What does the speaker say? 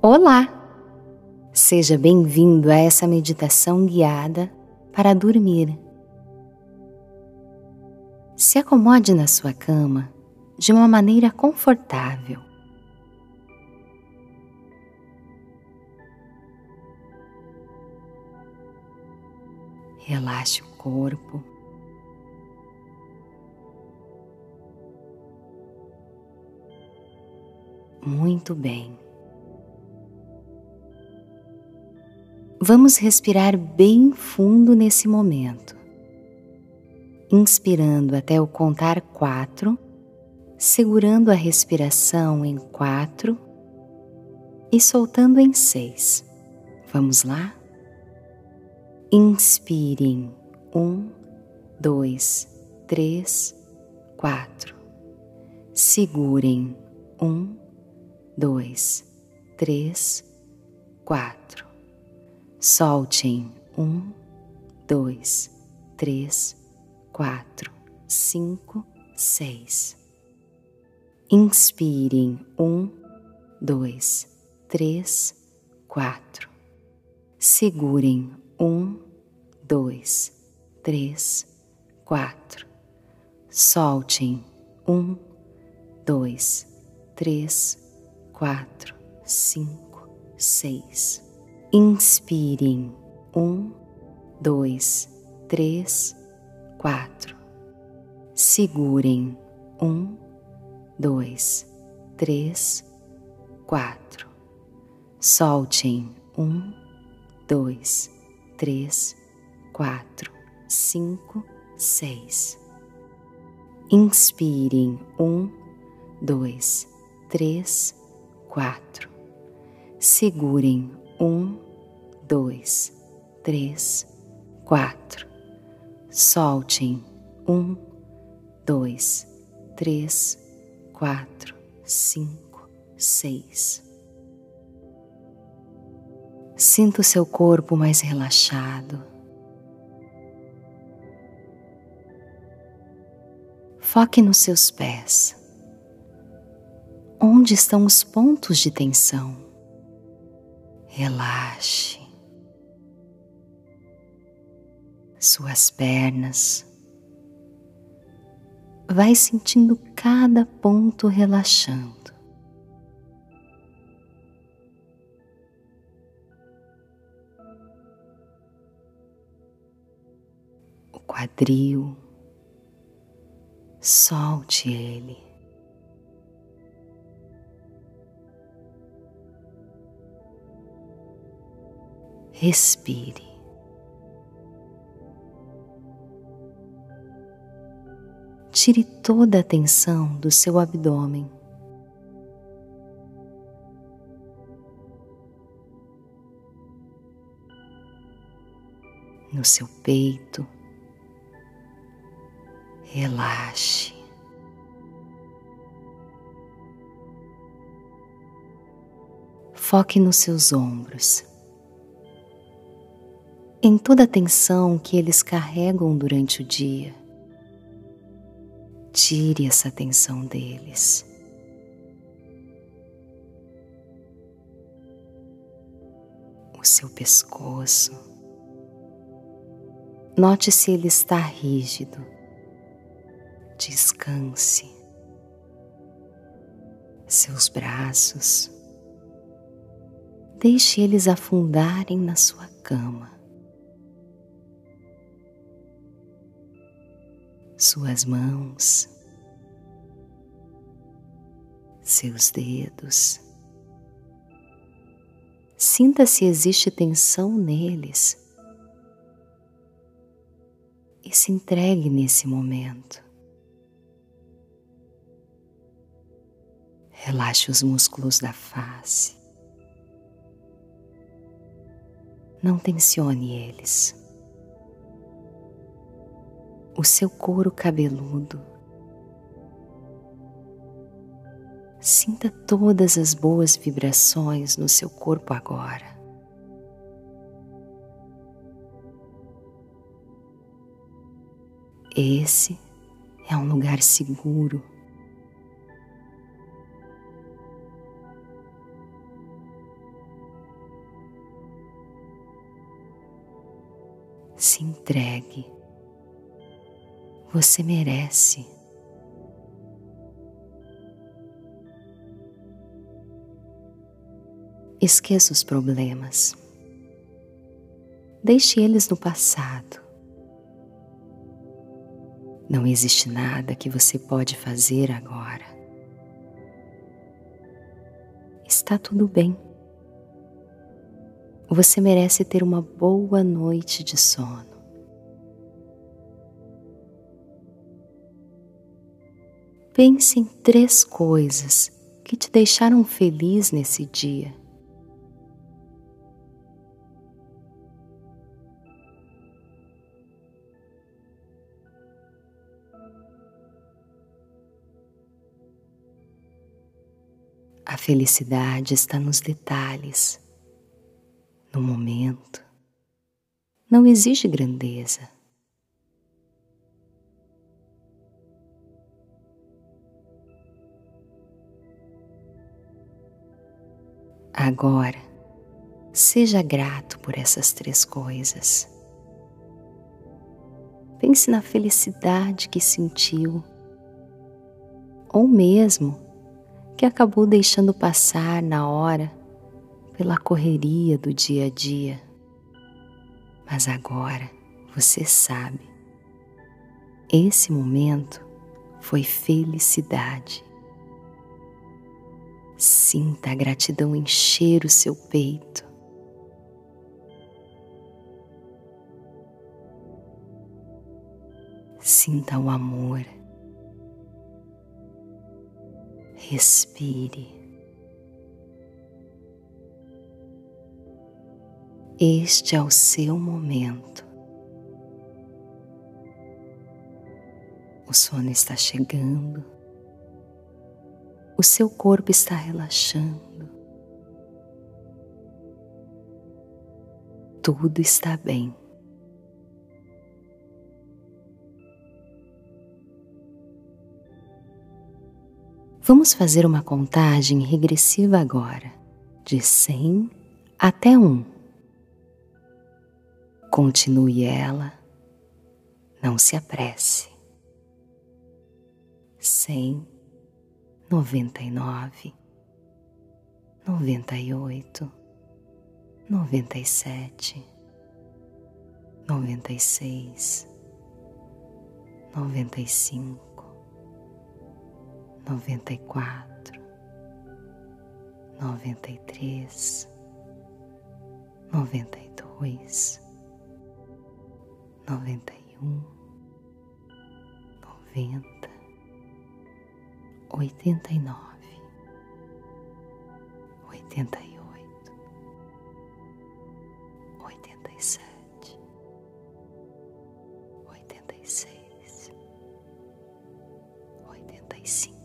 Olá! Seja bem-vindo a essa meditação guiada para dormir. Se acomode na sua cama de uma maneira confortável. Relaxe o corpo. Muito bem. Vamos respirar bem fundo nesse momento, inspirando até o contar quatro, segurando a respiração em quatro e soltando em seis. Vamos lá? Inspirem um, dois, três, quatro. Segurem um, dois, três, quatro Soltem um, dois, três, quatro, cinco, seis. Inspirem um, dois, três, quatro. Segurem um, dois, três, quatro. Soltem um, dois, três, quatro, cinco, seis. Inspirem. Um, dois, três, quatro. Segurem. Um, dois, três, quatro. Soltem. Um, dois, três, quatro, cinco, seis. Inspirem. Um, dois, três, quatro. Segurem um, dois, três, quatro. Soltem. Um, dois, três, quatro, cinco, seis. Sinta o seu corpo mais relaxado. Foque nos seus pés. Onde estão os pontos de tensão? relaxe suas pernas. Vai sentindo cada ponto relaxando. O quadril, solte ele. respire. Tire toda a tensão do seu abdômen. No seu peito, relaxe. Foque nos seus ombros em toda a tensão que eles carregam durante o dia. Tire essa tensão deles. O seu pescoço. Note se ele está rígido. Descanse. Seus braços. Deixe eles afundarem na sua cama. Suas mãos, seus dedos. Sinta se existe tensão neles e se entregue nesse momento. Relaxe os músculos da face. Não tensione eles o seu couro cabeludo. Sinta todas as boas vibrações no seu corpo agora. Esse é um lugar seguro. Se entregue. Você merece. Esqueça os problemas. Deixe eles no passado. Não existe nada que você pode fazer agora. Está tudo bem. Você merece ter uma boa noite de sono. Pense em três coisas que te deixaram feliz nesse dia. A felicidade está nos detalhes, no momento. Não exige grandeza. Agora, seja grato por essas três coisas. Pense na felicidade que sentiu, ou mesmo que acabou deixando passar na hora pela correria do dia a dia. Mas agora você sabe, esse momento foi felicidade. Sinta a gratidão encher o seu peito. Sinta o amor respire. Este é o seu momento. O sono está chegando, o seu corpo está relaxando, tudo está bem. Vamos fazer uma contagem regressiva agora, de 100 até 1. Continue ela, não se apresse. 100, 99, 98, 97, 96, 95 noventa e quatro, noventa e três, noventa e dois, noventa e um, noventa, oitenta e nove, oitenta e oito, oitenta e sete, oitenta e seis, oitenta e cinco.